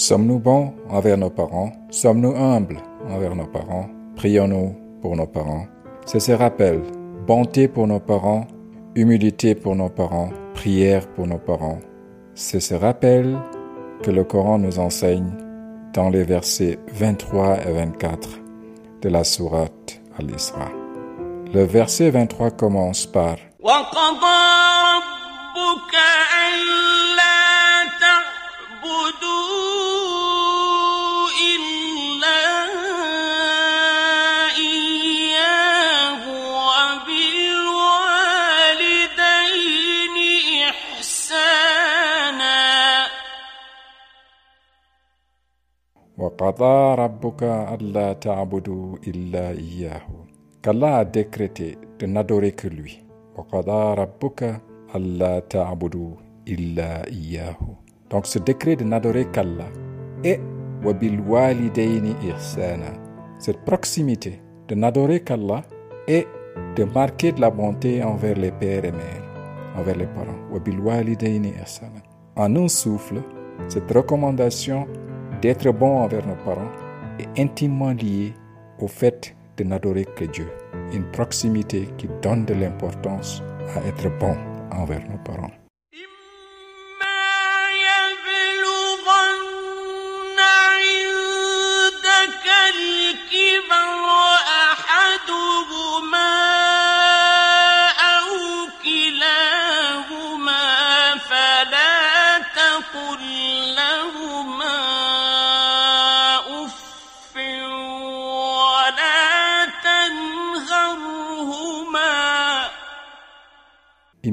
Sommes-nous bons envers nos parents? Sommes-nous humbles envers nos parents? Prions-nous pour nos parents C'est ce rappel, bonté pour nos parents, humilité pour nos parents, prière pour nos parents. C'est ce rappel que le Coran nous enseigne dans les versets 23 et 24 de la sourate Al-Isra. Le verset 23 commence par qu'Allah de n'adorer que lui. Donc ce décret de n'adorer qu'Allah et cette proximité de n'adorer qu'Allah et de marquer de la bonté envers les pères et mères, envers les parents. En un souffle, cette recommandation d'être bon envers nos parents est intimement lié au fait de n'adorer que Dieu. Une proximité qui donne de l'importance à être bon envers nos parents. Si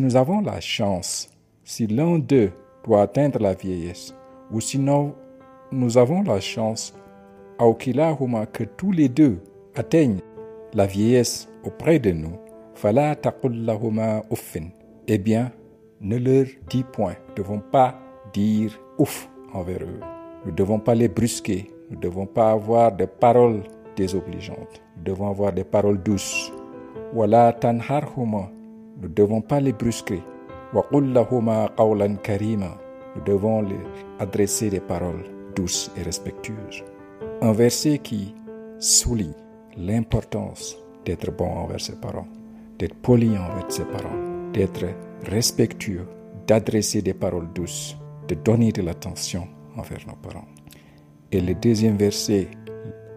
nous avons la chance, si l'un d'eux doit atteindre la vieillesse, ou sinon nous avons la chance, que tous les deux atteignent la vieillesse auprès de nous, eh bien, ne leur dis point, ne devons pas dire ouf envers eux. Nous ne devons pas les brusquer, nous ne devons pas avoir des paroles désobligeantes. Nous devons avoir des paroles douces. Wala tanharhuma. Nous ne devons pas les brusquer. Karima. Nous devons leur adresser des paroles douces et respectueuses. Un verset qui souligne l'importance d'être bon envers ses parents, d'être poli envers ses parents, d'être respectueux, d'adresser des paroles douces, de donner de l'attention envers nos parents. Et le deuxième verset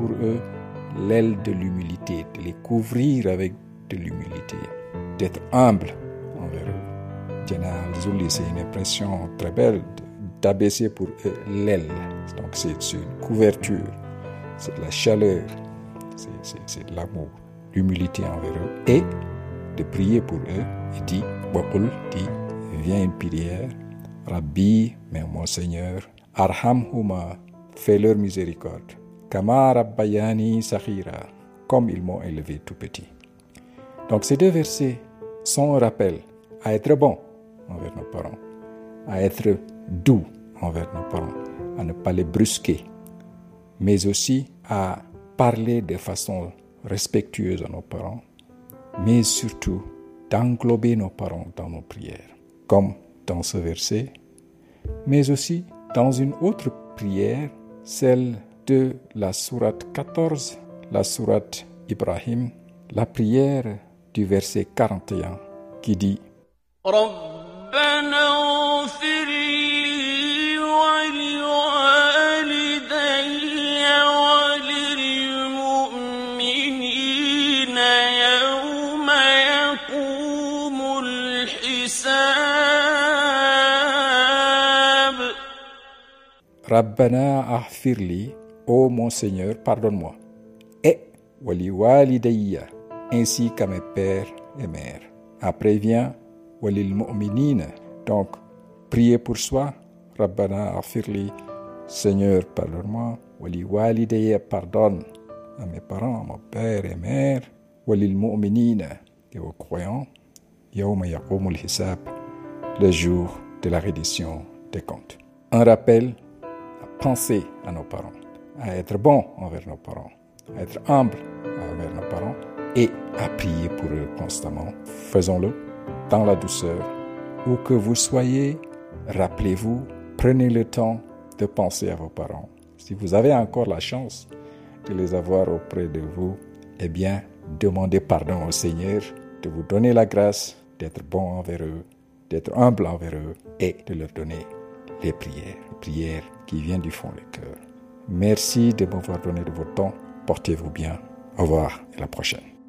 pour eux l'aile de l'humilité, de les couvrir avec de l'humilité, d'être humble envers eux. Janah al-Zulli, c'est une impression très belle d'abaisser pour eux l'aile. Donc c'est une couverture, c'est de la chaleur, c'est de l'amour, l'humilité envers eux et de prier pour eux. Il dit, dit, viens une prière Rabbi, mais mon Seigneur, Arhamhuma, fais-leur miséricorde. Kama Rabbayani Sahira, comme ils m'ont élevé tout petit. Donc ces deux versets sont un rappel à être bon envers nos parents, à être doux envers nos parents, à ne pas les brusquer, mais aussi à parler de façon respectueuse à nos parents, mais surtout d'englober nos parents dans nos prières, comme dans ce verset, mais aussi dans une autre prière, celle de la sourate 14, la sourate Ibrahim, la prière du verset 41 qui dit Rabbana ahfirli, ô mon Seigneur, pardonne-moi. Et wali walidayya, ainsi qu'à mes pères et mères. Après vient walil donc Prier pour soi, Rabbana afirli, Seigneur, pardonne-moi, Wali walideye, pardonne à mes parents, à mon père et mère, Walil mu'minina, et aux croyants, Yawma yaqumul le jour de la reddition des comptes. Un rappel à penser à nos parents, à être bon envers nos parents, à être humble envers nos parents et à prier pour eux constamment. Faisons-le dans la douceur. Où que vous soyez, rappelez-vous, prenez le temps de penser à vos parents. Si vous avez encore la chance de les avoir auprès de vous, eh bien, demandez pardon au Seigneur de vous donner la grâce d'être bon envers eux, d'être humble envers eux et de leur donner les prières, prières qui viennent du fond du cœur. Merci de m'avoir donné de votre temps. Portez-vous bien. Au revoir et à la prochaine.